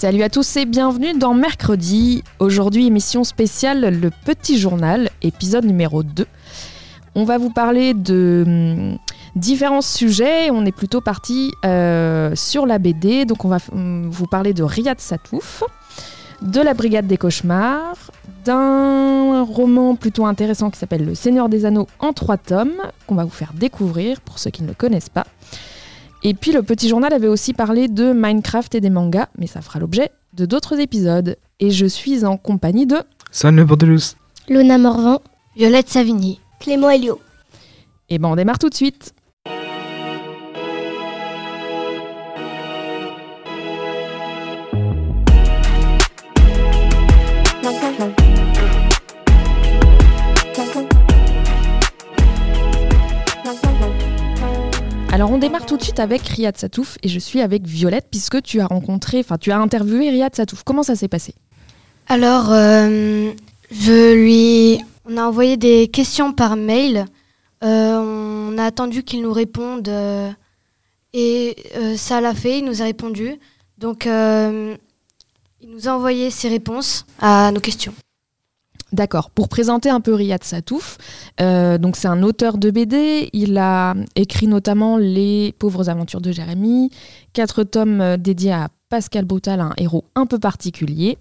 Salut à tous et bienvenue dans Mercredi. Aujourd'hui, émission spéciale Le Petit Journal, épisode numéro 2. On va vous parler de hum, différents sujets. On est plutôt parti euh, sur la BD. Donc, on va hum, vous parler de Riyad Satouf, de la Brigade des Cauchemars, d'un roman plutôt intéressant qui s'appelle Le Seigneur des Anneaux en trois tomes, qu'on va vous faire découvrir pour ceux qui ne le connaissent pas. Et puis le petit journal avait aussi parlé de Minecraft et des mangas, mais ça fera l'objet de d'autres épisodes. Et je suis en compagnie de... Salut Bordelus. Luna Morvan, Violette Savigny. Clément Elio. Et ben on démarre tout de suite. Alors on démarre tout de suite avec Riyad Satouf et je suis avec Violette puisque tu as rencontré, enfin tu as interviewé Riyad Satouf. Comment ça s'est passé? Alors, euh, je lui. On a envoyé des questions par mail. Euh, on a attendu qu'il nous réponde. euh, et ça l'a fait, il nous a répondu. Donc, il nous a envoyé ses réponses à nos questions. D'accord. Pour présenter un peu Riyad Satouf, euh, donc c'est un auteur de BD. Il a écrit notamment Les pauvres aventures de Jérémie, quatre tomes euh, dédiés à Pascal Brutal, un héros un peu particulier.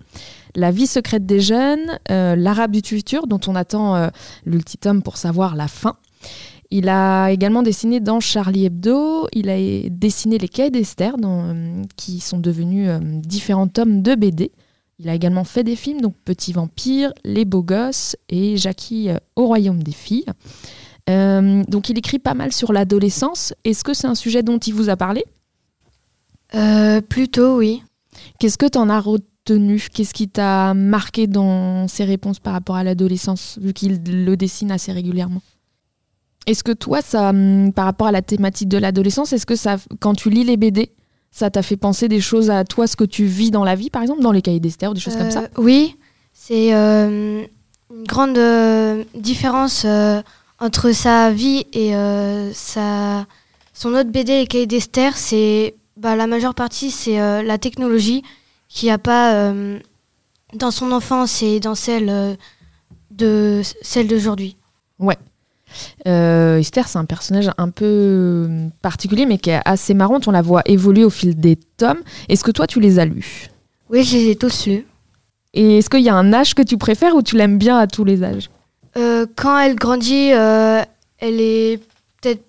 La vie secrète des jeunes, euh, L'arabe du futur, dont on attend euh, l'ultitome pour savoir la fin. Il a également dessiné dans Charlie Hebdo, il a dessiné les Cahiers d'Esther, qui sont devenus différents tomes de BD. Il a également fait des films, donc Petit Vampire, Les Beaux Gosses et Jackie euh, au Royaume des Filles. Euh, donc il écrit pas mal sur l'adolescence. Est-ce que c'est un sujet dont il vous a parlé? Euh, plutôt, oui. Qu'est-ce que tu en as retenu? Qu'est-ce qui t'a marqué dans ses réponses par rapport à l'adolescence, vu qu'il le dessine assez régulièrement? Est-ce que toi, ça, hum, par rapport à la thématique de l'adolescence, est-ce que ça, quand tu lis les BD, ça t'a fait penser des choses à toi, ce que tu vis dans la vie, par exemple, dans les cahiers d'Esther, ou des choses comme ça? Euh, Oui, c'est euh, une grande euh, différence entre sa vie et sa, son autre BD, Les Cahiers d'Esther. C'est bah, la majeure partie, c'est la technologie qu'il n'y a pas dans son enfance et dans celle de celle d'aujourd'hui. Euh, Esther, c'est un personnage un peu euh, particulier, mais qui est assez marrante. On la voit évoluer au fil des tomes. Est-ce que toi, tu les as lus? Oui, je les ai tous lus. Et est-ce qu'il y a un âge que tu préfères ou tu l'aimes bien à tous les âges? Euh, quand elle grandit, euh, elle est peut-être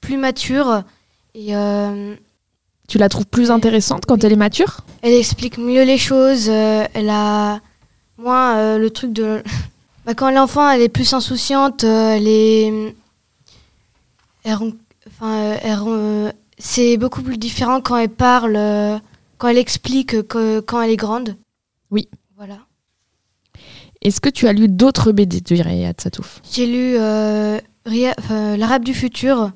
plus mature et euh, Tu la trouves plus intéressante quand elle est mature? Elle explique mieux les choses. euh, elle a moins euh, le truc de. Bah, quand elle est enfant, elle est plus insouciante. euh, elle est. Elle Enfin, euh, elle c'est beaucoup plus différent quand elle parle, euh, quand elle explique que quand elle est grande. Oui. Voilà. Est-ce que tu as lu d'autres BD de Riyad Satouf? J'ai lu euh, L'Arabe du futur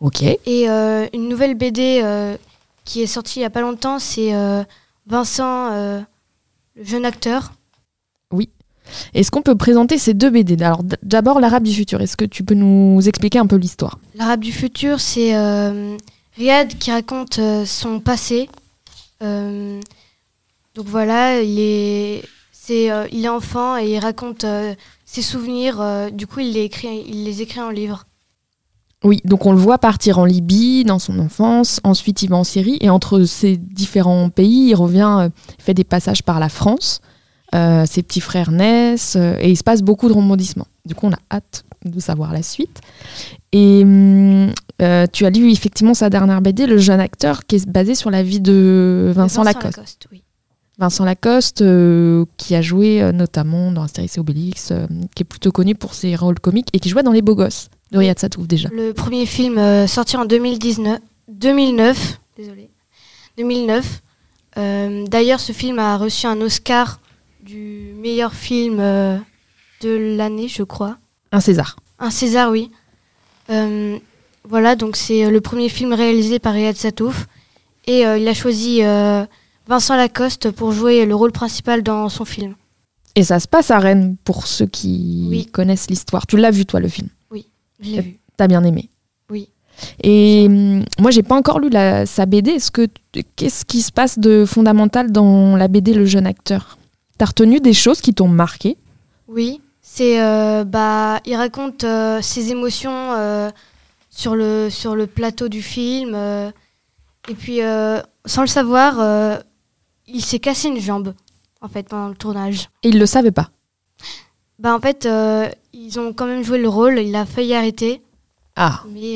Ok. et euh, une nouvelle BD euh, qui est sortie il n'y a pas longtemps. C'est Vincent, le jeune acteur. Est-ce qu'on peut présenter ces deux BD Alors d'abord l'Arabe du futur. Est-ce que tu peux nous expliquer un peu l'histoire? L'Arabe du futur, c'est euh, Riyad qui raconte euh, son passé. Euh, donc voilà, il est, c'est, il est enfant et il raconte ses souvenirs. du coup, il les, écrit, il les écrit en livre. Oui, donc on le voit partir en Libye dans son enfance, ensuite il va en Syrie, et entre ces différents pays, il revient, il fait des passages par la France, euh, ses petits frères naissent, euh, et il se passe beaucoup de rebondissements. Du coup, on a hâte de savoir la suite. Et hum, euh, tu as lu effectivement sa dernière BD, Le jeune acteur, qui est basé sur la vie de Vincent, Lacoste. oui. Vincent Lacoste, euh, qui a joué euh, notamment dans Astérix et Obélix, euh, qui est plutôt connu pour ses rôles comiques et qui jouait dans Les Beaux Gosses de Riyad Satouf déjà. Le premier film sorti en 2019, 2009. Désolé. 2009. Euh, D'ailleurs, ce film a reçu un Oscar du meilleur film euh, de l'année, je crois. Un César. Un César, oui. Euh, voilà, donc c'est euh, le premier film réalisé par Riyad Satouf. Et euh, il a choisi Vincent Lacoste pour jouer le rôle principal dans son film. Et ça se passe à Rennes, pour ceux qui Oui. connaissent l'histoire. Tu l'as vu, toi, le film? Je l'ai vu. T'as bien aimé? Oui. Et moi, j'ai pas encore lu la, sa BD. Est-ce que qu'est-ce qui se passe de fondamental dans la BD Le jeune acteur? T'as retenu des choses qui t'ont marqué? Oui, c'est euh, bah il raconte euh, ses émotions euh, sur le sur le plateau du film et puis sans le savoir il s'est cassé une jambe en fait pendant le tournage. Et il le savait pas? Bah en fait ils ont quand même joué le rôle, il a failli arrêter Ah. mais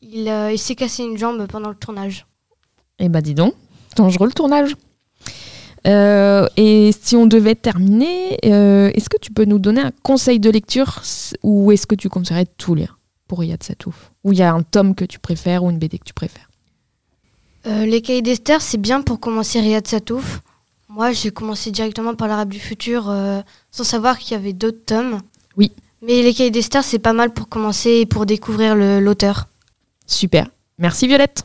il, il s'est cassé une jambe pendant le tournage. Eh ben dis donc, dangereux le tournage. Euh, et si on devait terminer, euh, est-ce que tu peux nous donner un conseil de lecture ou est-ce que tu conseillerais de tout lire pour Riyad Satouf Ou il y a un tome que tu préfères ou une BD que tu préfères Euh, les cahiers d'Esther, c'est bien pour commencer Riyad Satouf. Moi, j'ai commencé directement par l'Arabe du futur euh, sans savoir qu'il y avait d'autres tomes. Oui. Mais les cahiers d'Esther, c'est pas mal pour commencer et pour découvrir le- l'auteur. Super. Merci Violette.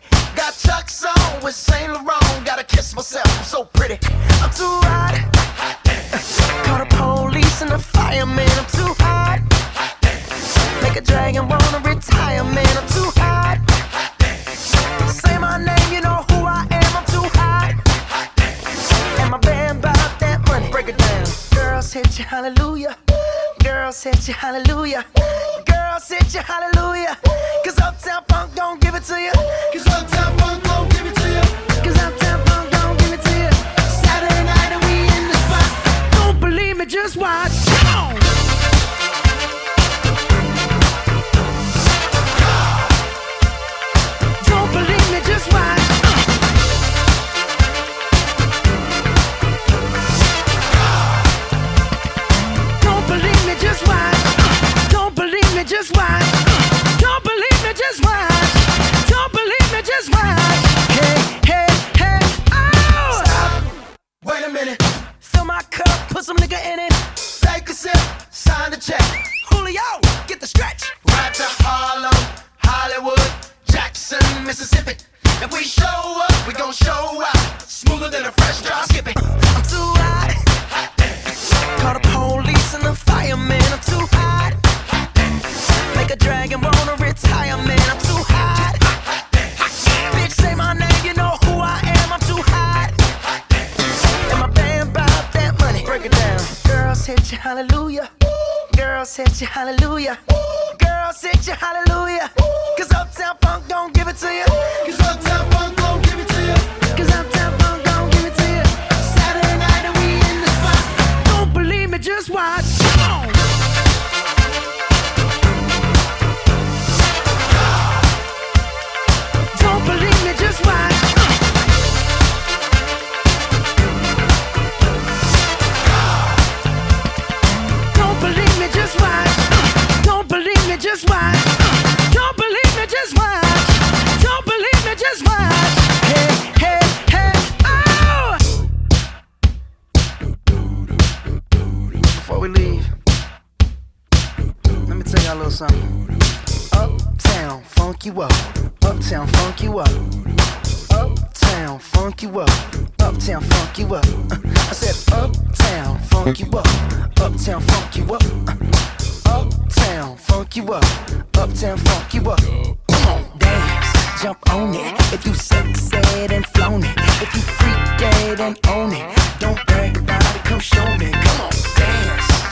Got Chuck's on with Saint Laurent. Gotta kiss myself, I'm so pretty. I'm too hot.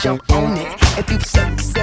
jump on it. If you suck,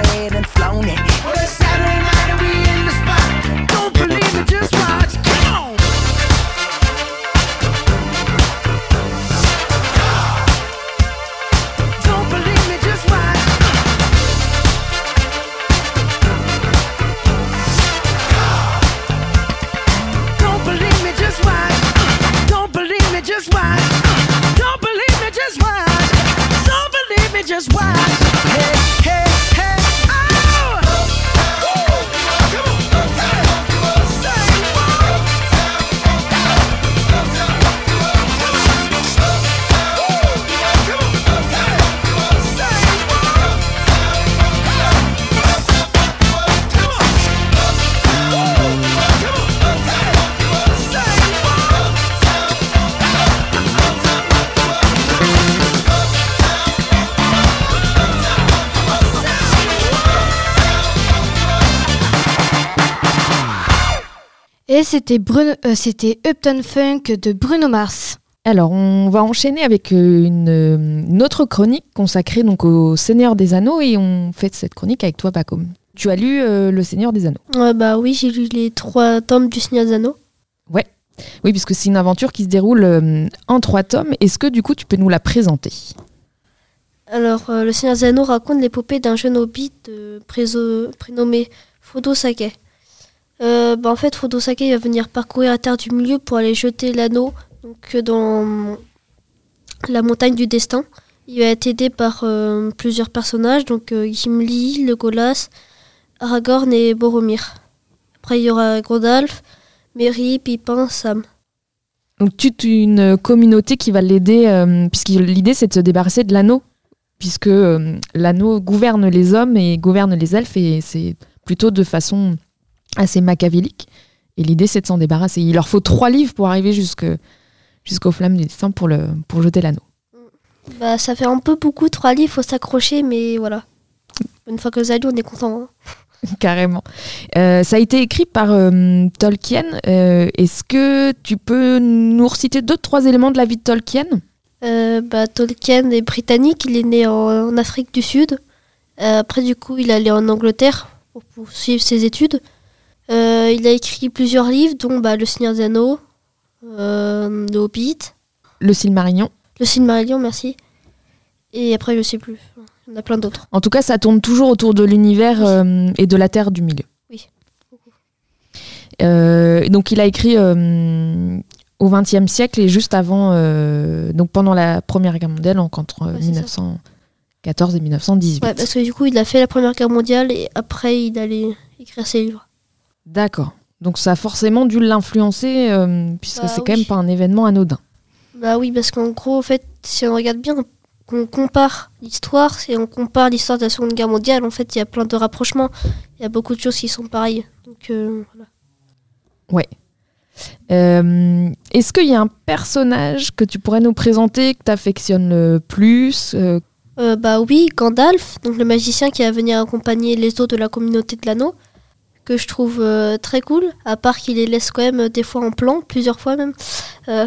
Et c'était Bruno, euh, c'était Upton Funk de Bruno Mars. Alors, on va enchaîner avec euh, une, euh, une autre chronique consacrée donc au Seigneur des Anneaux et on fait cette chronique avec toi, Pacom. Tu as lu euh, Le Seigneur des Anneaux. Ouais, bah oui, j'ai lu les trois tomes du Seigneur des Anneaux. Oui, puisque c'est une aventure qui se déroule euh, en trois tomes. Est-ce que du coup, tu peux nous la présenter? Alors, euh, le Seigneur des Anneaux raconte l'épopée d'un jeune hobbit euh, prénommé Frodo Sake. Euh, bah, en fait, Frodo Sake il va venir parcourir la Terre du Milieu pour aller jeter l'anneau euh, dans la montagne du destin. Il va être aidé par euh, plusieurs personnages, donc euh, Gimli, Legolas, Aragorn et Boromir. Après, il y aura Gandalf, Merry, Pipin, Sam. Donc, toute une communauté qui va l'aider, puisque l'idée, c'est de se débarrasser de l'anneau, puisque l'anneau gouverne les hommes et gouverne les elfes, et c'est plutôt de façon assez machiavélique. Et l'idée, c'est de s'en débarrasser. Il leur faut trois livres pour arriver jusque, jusqu'aux flammes du destin pour, le, pour jeter l'anneau. Bah, ça fait un peu beaucoup, trois livres, faut s'accrocher, mais voilà. Une fois que vous allez, on est content. hein. Carrément. Euh, ça a été écrit par euh, Tolkien. Euh, Est-ce que tu peux nous reciter deux, trois éléments de la vie de Tolkien? Bah, Tolkien est britannique, il est né en, en Afrique du Sud. Après, du coup, il est allé en Angleterre pour poursuivre ses études. Euh, il a écrit plusieurs livres, dont bah, Le Seigneur des Anneaux, euh, Le Hobbit, Le Silmarillion. Le Silmarillion, merci. Et après, je sais plus. Il y en a plein d'autres. En tout cas, ça tourne toujours autour de l'univers euh, et de la Terre du milieu. Oui. Euh, donc, il a écrit euh, au XXe siècle et juste avant, euh, donc pendant la Première Guerre mondiale, donc entre Ouais, c'est ça. 1914 et 1918. Ouais, parce que du coup, il a fait la Première Guerre mondiale et après, il allait écrire ses livres. D'accord. Donc, ça a forcément dû l'influencer, euh, puisque Bah c'est quand même pas un événement anodin. Bah oui, parce qu'en gros, en fait, si on regarde bien, qu'on compare l'histoire, si on compare l'histoire de la Seconde Guerre mondiale, en fait, il y a plein de rapprochements. Il y a beaucoup de choses qui sont pareilles. Donc, euh, voilà. Euh, Est-ce qu'il y a un personnage que tu pourrais nous présenter que tu affectionnes le plus euh, bah oui, Gandalf, donc le magicien qui va venir accompagner les autres de la communauté de l'anneau, que je trouve euh, très cool, à part qu'il les laisse quand même euh, des fois en plan, plusieurs fois même. Euh,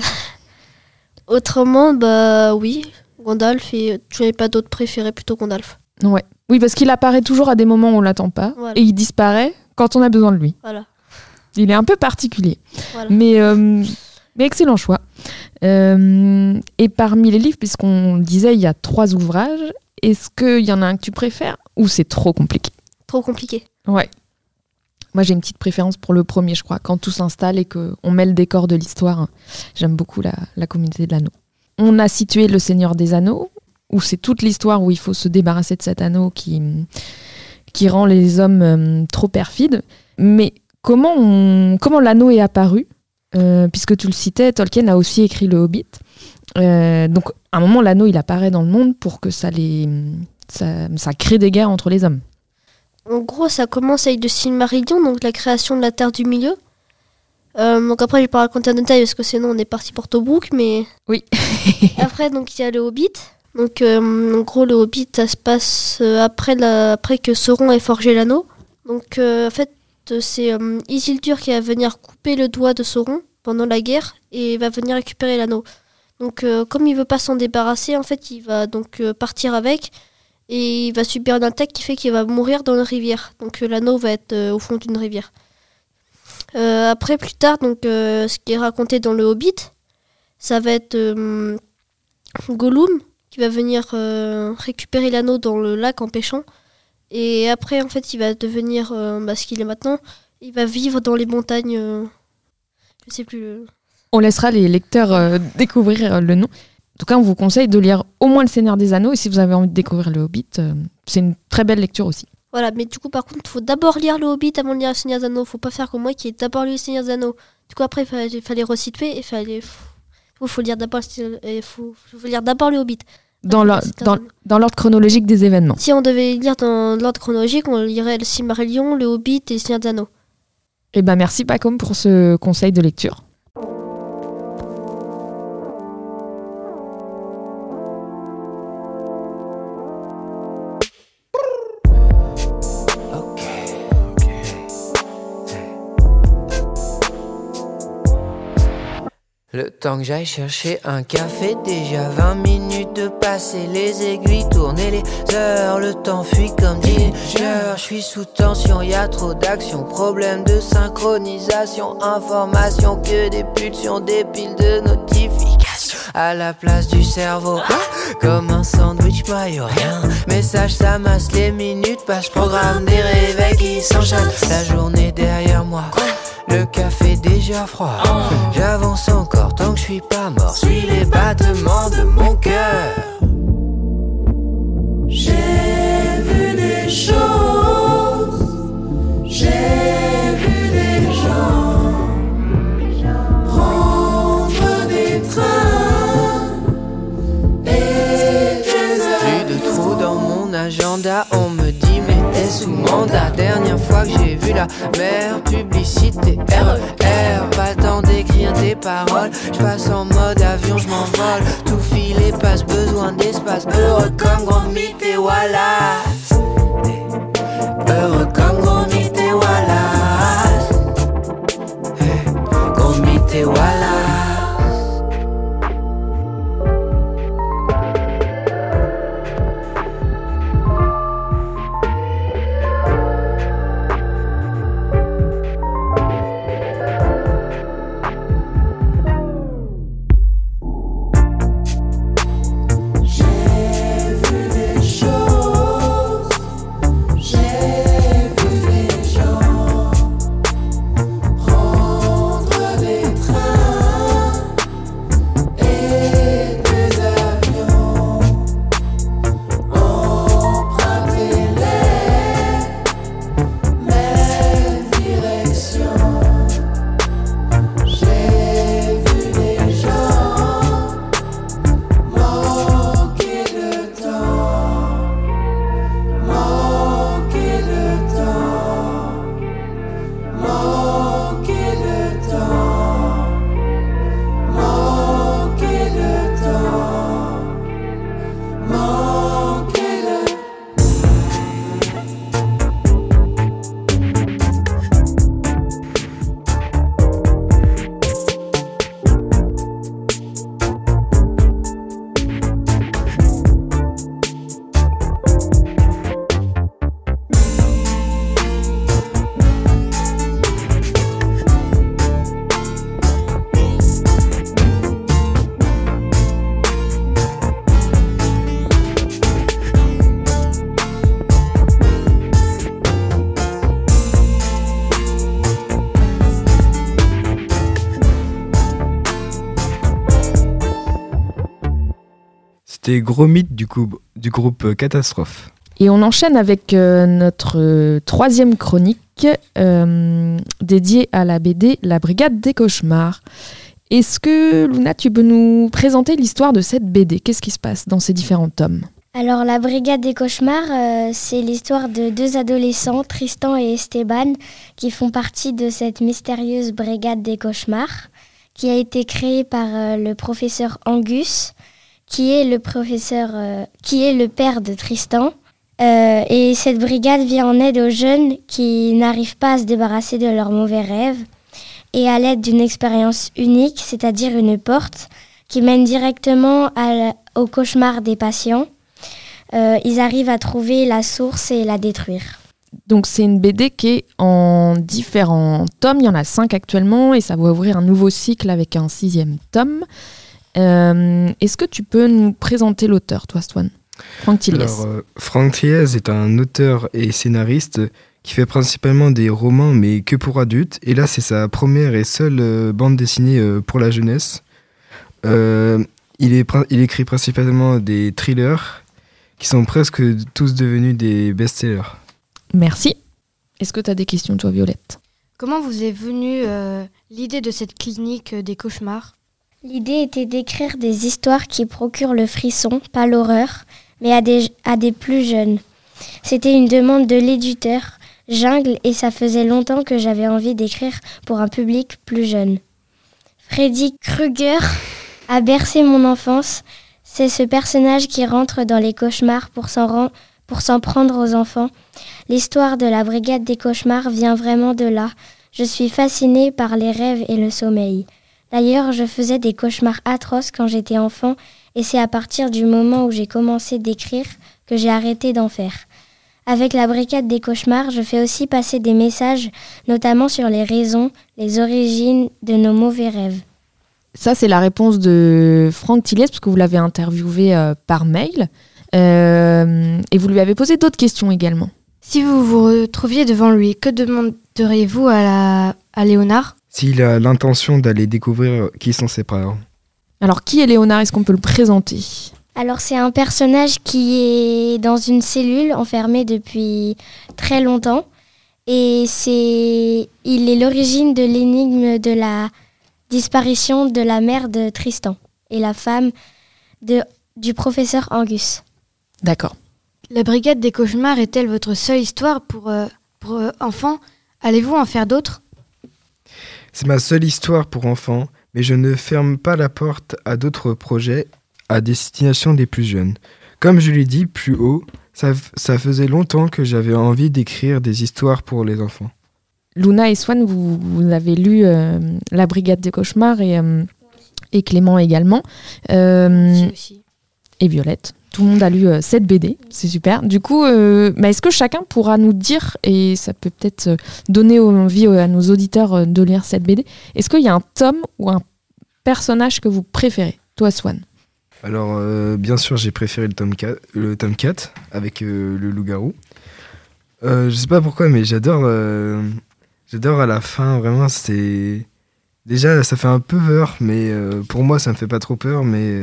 autrement, bah oui, Gandalf, et tu n'avais pas d'autres préférés, plutôt Gandalf. Ouais. Oui, parce qu'il apparaît toujours à des moments où on l'attend pas Voilà. et il disparaît quand on a besoin de lui. Voilà. Il est un peu particulier, voilà. mais, euh, mais excellent choix. Et parmi les livres, puisqu'on disait, il y a trois ouvrages, est-ce qu'il y en a un que tu préfères ou c'est trop compliqué? Trop compliqué. Ouais. Moi, j'ai une petite préférence pour le premier, je crois, quand tout s'installe et qu'on met le décor de l'histoire. J'aime beaucoup la, la communauté de l'anneau. On a situé le Seigneur des Anneaux, où c'est toute l'histoire où il faut se débarrasser de cet anneau qui, qui rend les hommes euh, trop perfides. Mais comment, comment l'anneau est apparu Euh, Puisque tu le citais, Tolkien a aussi écrit le Hobbit. Euh, donc, à un moment, l'anneau, il apparaît dans le monde pour que ça, les, ça crée des guerres entre les hommes. En gros, ça commence avec le Silmarillion, donc la création de la Terre du Milieu. Euh, donc après, je vais pas raconter en détail parce que sinon on est parti pour Tobruk, mais Oui. après, donc il y a le Hobbit. Donc euh, en gros, le Hobbit, ça se passe euh, après, la... après que Sauron ait forgé l'anneau. Donc euh, en fait, c'est Isildur qui va venir couper le doigt de Sauron pendant la guerre et va venir récupérer l'anneau. Donc comme il veut pas s'en débarrasser, en fait, il va donc partir avec et il va subir une attaque qui fait qu'il va mourir dans une rivière. Donc euh, l'anneau va être euh, au fond d'une rivière. Euh, après, plus tard, donc ce qui est raconté dans le Hobbit, ça va être Gollum qui va venir récupérer l'anneau dans le lac en pêchant. Et après, en fait, il va devenir bah, ce qu'il est maintenant. Il va vivre dans les montagnes. je sais plus. On laissera les lecteurs découvrir le nom. En tout cas, on vous conseille de lire au moins Le Seigneur des Anneaux. Et si vous avez envie de découvrir le Hobbit, euh, c'est une très belle lecture aussi. Voilà, mais du coup, par contre, il faut d'abord lire le Hobbit avant de lire le Seigneur des Anneaux. Faut pas faire comme moi qui ai d'abord lu le Seigneur des Anneaux. Du coup, après, il fallait, fallait resituer et fallait. Il faut lire d'abord il faut, faut lire d'abord le Hobbit. Dans l'ordre chronologique des événements. Si on devait lire dans l'ordre chronologique, on lirait le Silmarillion, le Hobbit et le Seigneur des Anneaux. Et ben merci Pacom pour ce conseil de lecture. Temps que j'aille chercher un café, déjà 20 minutes de passer, les aiguilles tourner les heures, le temps fuit comme dit Je suis sous tension, y a trop d'action, problème de synchronisation, information que des pulsions, des piles de notifications à la place du cerveau. Comme un sandwich, maillot, rien. Message, ça masse les minutes, passe programme des réveils qui s'enchaînent. La journée derrière moi. Le café déjà froid. J'avance encore tant que je suis pas mort. Suis les battements de mon cœur. J'ai vu des choses. J'ai vu des gens prendre des trains et des Plus de trous dans mon agenda. On me dit, sous mandat. Dernière fois que j'ai vu la mer, publicité RER. Pas le temps d'écrire des paroles. Je passe en mode avion, je m'envole. Tout filet passe besoin d'espace. Heureux comme grand mythe et Wallace. Heureux comme grand et mythe et Wallace. C'était Gros Mythe du, coup, du groupe euh, Catastrophe. Et on enchaîne avec euh, notre euh, troisième chronique euh, dédiée à la BD La Brigade des Cauchemars. Est-ce que, Luna, tu peux nous présenter l'histoire de cette BD Qu'est-ce qui se passe dans ces différents tomes? Alors, la Brigade des Cauchemars, euh, c'est l'histoire de deux adolescents, Tristan et Esteban, qui font partie de cette mystérieuse Brigade des Cauchemars, qui a été créée par euh, le professeur Angus, qui est le professeur, euh, qui est le père de Tristan. Euh, et cette brigade vient en aide aux jeunes qui n'arrivent pas à se débarrasser de leurs mauvais rêves. Et à l'aide d'une expérience unique, c'est-à-dire une porte qui mène directement au cauchemar des patients, euh, ils arrivent à trouver la source et la détruire. Donc c'est une BD qui est en différents tomes, il y en a cinq actuellement et ça va ouvrir un nouveau cycle avec un sixième tome. Euh, Est-ce que tu peux nous présenter l'auteur, toi, Swan? Franck Tillies. Alors, euh, Franck est un auteur et scénariste qui fait principalement des romans, mais que pour adultes. Et là, c'est sa première et seule euh, bande dessinée euh, pour la jeunesse. Euh, il, est, prin- il écrit principalement des thrillers qui sont presque tous devenus des best-sellers. Merci. Est-ce que tu as des questions, toi, Violette? Comment vous est venue euh, l'idée de cette clinique des cauchemars? L'idée était d'écrire des histoires qui procurent le frisson, pas l'horreur, mais à des, plus jeunes. C'était une demande de l'éditeur, Jungle, et ça faisait longtemps que j'avais envie d'écrire pour un public plus jeune. Freddy Krueger a bercé mon enfance. C'est ce personnage qui rentre dans les cauchemars pour s'en pour s'en prendre aux enfants. L'histoire de la brigade des cauchemars vient vraiment de là. Je suis fascinée par les rêves et le sommeil. D'ailleurs, je faisais des cauchemars atroces quand j'étais enfant et c'est à partir du moment où j'ai commencé d'écrire que j'ai arrêté d'en faire. Avec la brigade des cauchemars, je fais aussi passer des messages, notamment sur les raisons, les origines de nos mauvais rêves. Ça, c'est la réponse de Franck Tillet, parce que vous l'avez interviewé euh, par mail. Euh, et vous lui avez posé d'autres questions également. Si vous vous retrouviez devant lui, que demanderiez-vous à, la... à Léonard? S'il a l'intention d'aller découvrir qui sont ses parents. Alors, qui est Léonard? Est-ce qu'on peut le présenter? Alors c'est un personnage qui est dans une cellule enfermé depuis très longtemps et c'est il est l'origine de l'énigme de la disparition de la mère de Tristan et la femme de, du professeur Angus. D'accord. La brigade des cauchemars est-elle votre seule histoire pour, euh, pour euh, enfants? Allez-vous en faire d'autres? C'est ma seule histoire pour enfants, mais je ne ferme pas la porte à d'autres projets à destination des plus jeunes. Comme je l'ai dit plus haut, ça, faisait longtemps que j'avais envie d'écrire des histoires pour les enfants. Luna et Swan, vous, vous avez lu euh, La Brigade des cauchemars et, euh, et Clément également. Euh, et Violette. Tout le monde a lu euh, cette BD, c'est super. Du coup, euh, bah, est-ce que chacun pourra nous dire, et ça peut peut-être euh, donner envie à nos auditeurs de lire cette BD, est-ce qu'il y a un tome ou un personnage que vous préférez Toi, Swan? Alors, bien sûr, j'ai préféré le tome 4, le tome 4 avec le loup-garou. Je sais pas pourquoi, mais j'adore. j'adore à la fin, vraiment. Déjà, ça fait un peu peur, mais pour moi, ça me fait pas trop peur, mais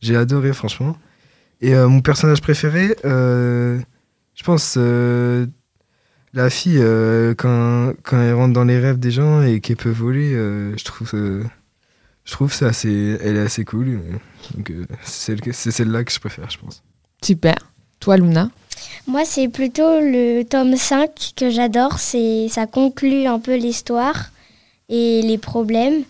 j'ai adoré, franchement. Et euh, mon personnage préféré, euh, je pense. euh, la fille, euh, quand, quand elle rentre dans les rêves des gens et qu'elle peut voler, euh, je trouve. euh, je trouve ça assez, elle est assez cool. Donc euh, c'est celle-là que je préfère, je pense. Super. Toi, Luna? Moi, c'est plutôt le tome 5 que j'adore. C'est ça conclut un peu l'histoire et les problèmes.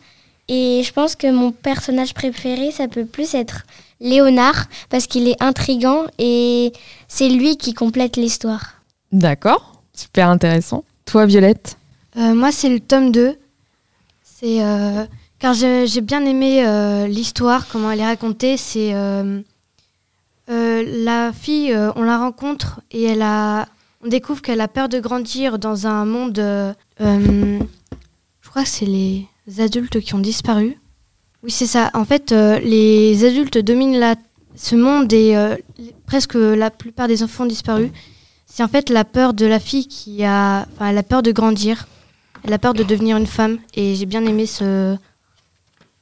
Et je pense que mon personnage préféré, ça peut plus être Léonard parce qu'il est intrigant et c'est lui qui complète l'histoire. D'accord. Super intéressant. Toi, Violette Euh, moi, c'est le tome 2. C'est euh, car j'ai bien aimé euh, l'histoire, comment elle est racontée. C'est euh, euh, la fille, euh, on la rencontre et elle a, on découvre qu'elle a peur de grandir dans un monde. euh, euh, je crois que c'est les adultes qui ont disparu. Oui, c'est ça. En fait, euh, les adultes dominent la, ce monde et euh, presque la plupart des enfants ont disparu. C'est en fait la peur de la fille qui a, enfin, elle a peur de grandir. Elle a peur de devenir une femme et j'ai bien aimé ce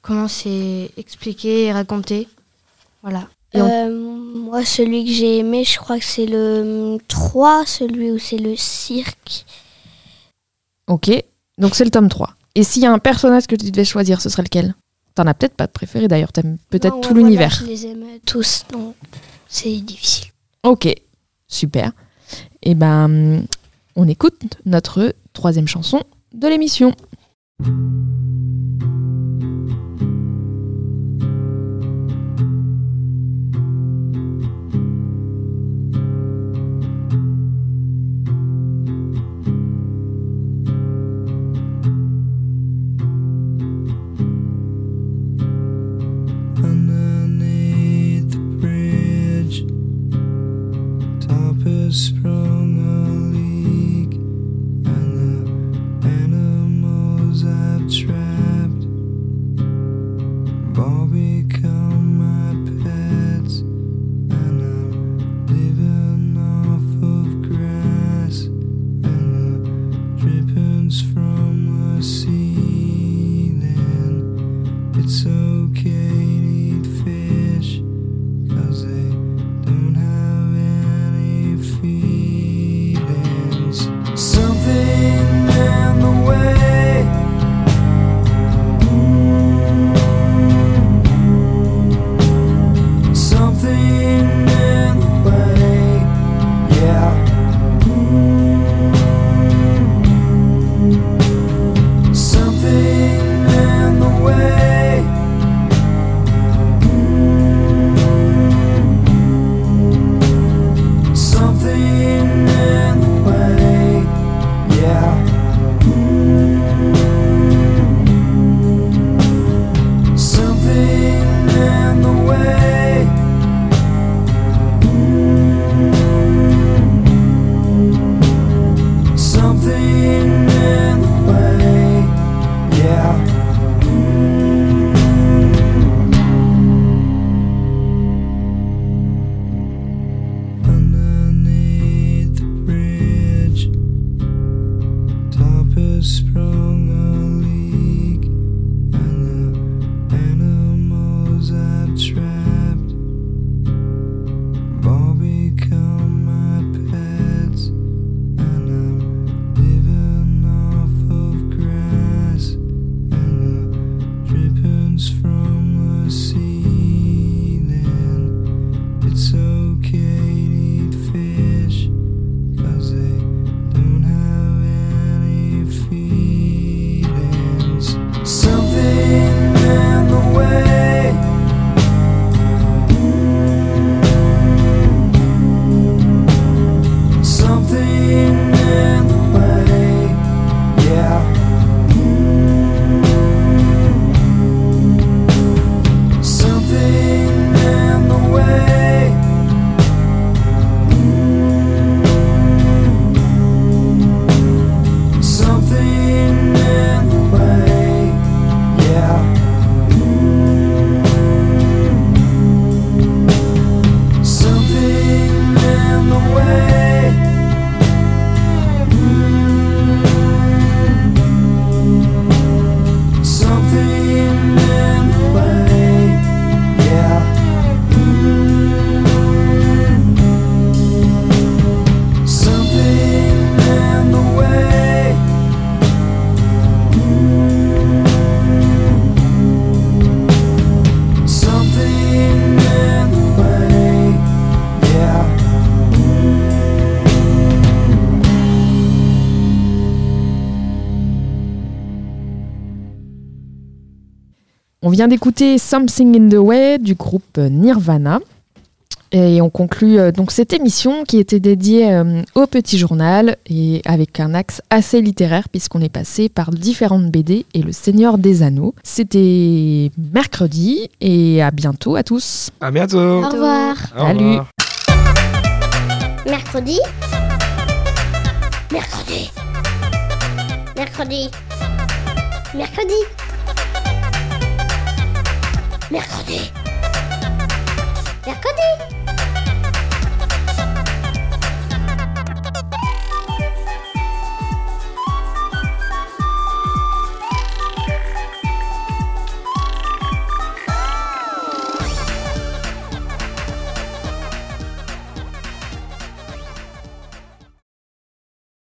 comment c'est expliqué et raconté. Voilà. Et on- Euh, moi, celui que j'ai aimé, je crois que c'est le 3, celui où c'est le cirque. Ok. Donc, c'est le tome 3. Et s'il y a un personnage que tu devais choisir, ce serait lequel? T'en as peut-être pas de préféré d'ailleurs, t'aimes peut-être tout ouais, voilà, l'univers. je les aime tous, donc c'est difficile. Ok, super. Et ben, on écoute notre troisième chanson de l'émission. On vient d'écouter Something in the Way du groupe Nirvana. Et on conclut euh, donc cette émission qui était dédiée euh, au petit journal et avec un axe assez littéraire puisqu'on est passé par différentes BD et le Seigneur des Anneaux. C'était mercredi et à bientôt à tous. À bientôt. Au revoir. Au Salut. revoir. Mercredi. Mercredi. Mercredi. Mercredi. Mercredi. Mercredi.